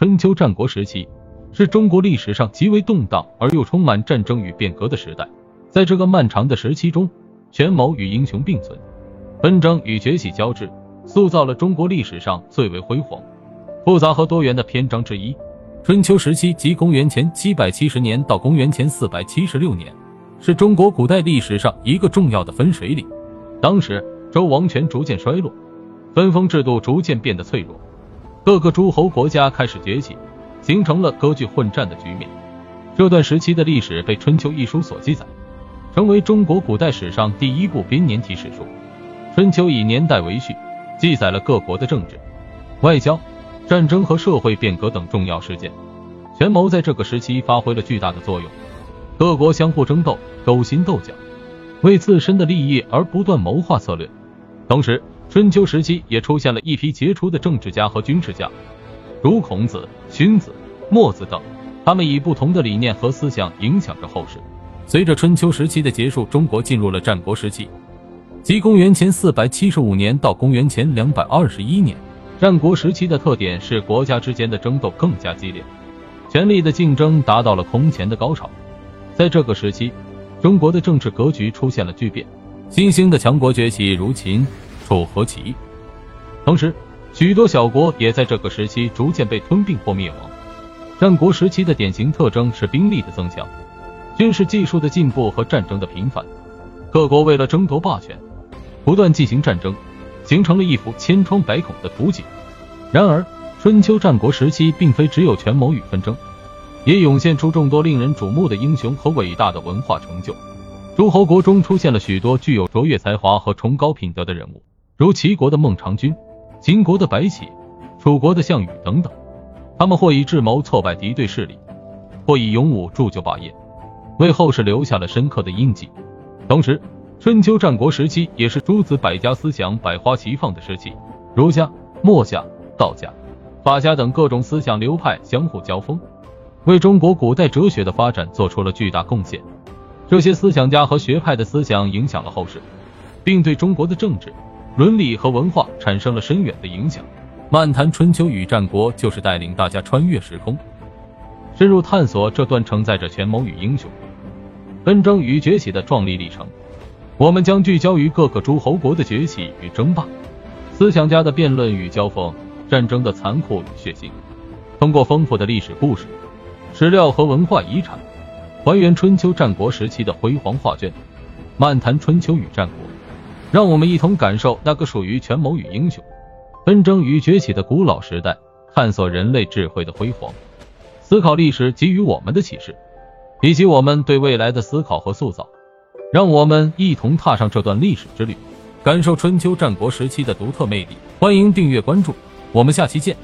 春秋战国时期是中国历史上极为动荡而又充满战争与变革的时代。在这个漫长的时期中，权谋与英雄并存，纷争与崛起交织，塑造了中国历史上最为辉煌、复杂和多元的篇章之一。春秋时期即公元前七百七十年到公元前四百七十六年，是中国古代历史上一个重要的分水岭。当时，周王权逐渐衰落，分封制度逐渐变得脆弱，各个诸侯国家开始崛起，形成了割据混战的局面。这段时期的历史被《春秋》一书所记载。成为中国古代史上第一部编年体史书，《春秋》以年代为序，记载了各国的政治、外交、战争和社会变革等重要事件。权谋在这个时期发挥了巨大的作用，各国相互争斗、勾心斗角，为自身的利益而不断谋划策略。同时，春秋时期也出现了一批杰出的政治家和军事家，如孔子、荀子、墨子等，他们以不同的理念和思想影响着后世。随着春秋时期的结束，中国进入了战国时期，即公元前四百七十五年到公元前两百二十一年。战国时期的特点是国家之间的争斗更加激烈，权力的竞争达到了空前的高潮。在这个时期，中国的政治格局出现了巨变，新兴的强国崛起，如秦、楚和齐。同时，许多小国也在这个时期逐渐被吞并或灭亡。战国时期的典型特征是兵力的增强。军事技术的进步和战争的频繁，各国为了争夺霸权，不断进行战争，形成了一幅千疮百孔的图景。然而，春秋战国时期并非只有权谋与纷争，也涌现出众多令人瞩目的英雄和伟大的文化成就。诸侯国中出现了许多具有卓越才华和崇高品德的人物，如齐国的孟尝君、秦国的白起、楚国的项羽等等。他们或以智谋挫败敌对势力，或以勇武铸就霸业。为后世留下了深刻的印记。同时，春秋战国时期也是诸子百家思想百花齐放的时期，儒家、墨家、道家、法家等各种思想流派相互交锋，为中国古代哲学的发展做出了巨大贡献。这些思想家和学派的思想影响了后世，并对中国的政治、伦理和文化产生了深远的影响。漫谈春秋与战国，就是带领大家穿越时空，深入探索这段承载着权谋与英雄。纷争与崛起的壮丽历程，我们将聚焦于各个诸侯国的崛起与争霸，思想家的辩论与交锋，战争的残酷与血腥。通过丰富的历史故事、史料和文化遗产，还原春秋战国时期的辉煌画卷，漫谈春秋与战国，让我们一同感受那个属于权谋与英雄、纷争与崛起的古老时代，探索人类智慧的辉煌，思考历史给予我们的启示。以及我们对未来的思考和塑造，让我们一同踏上这段历史之旅，感受春秋战国时期的独特魅力。欢迎订阅关注，我们下期见。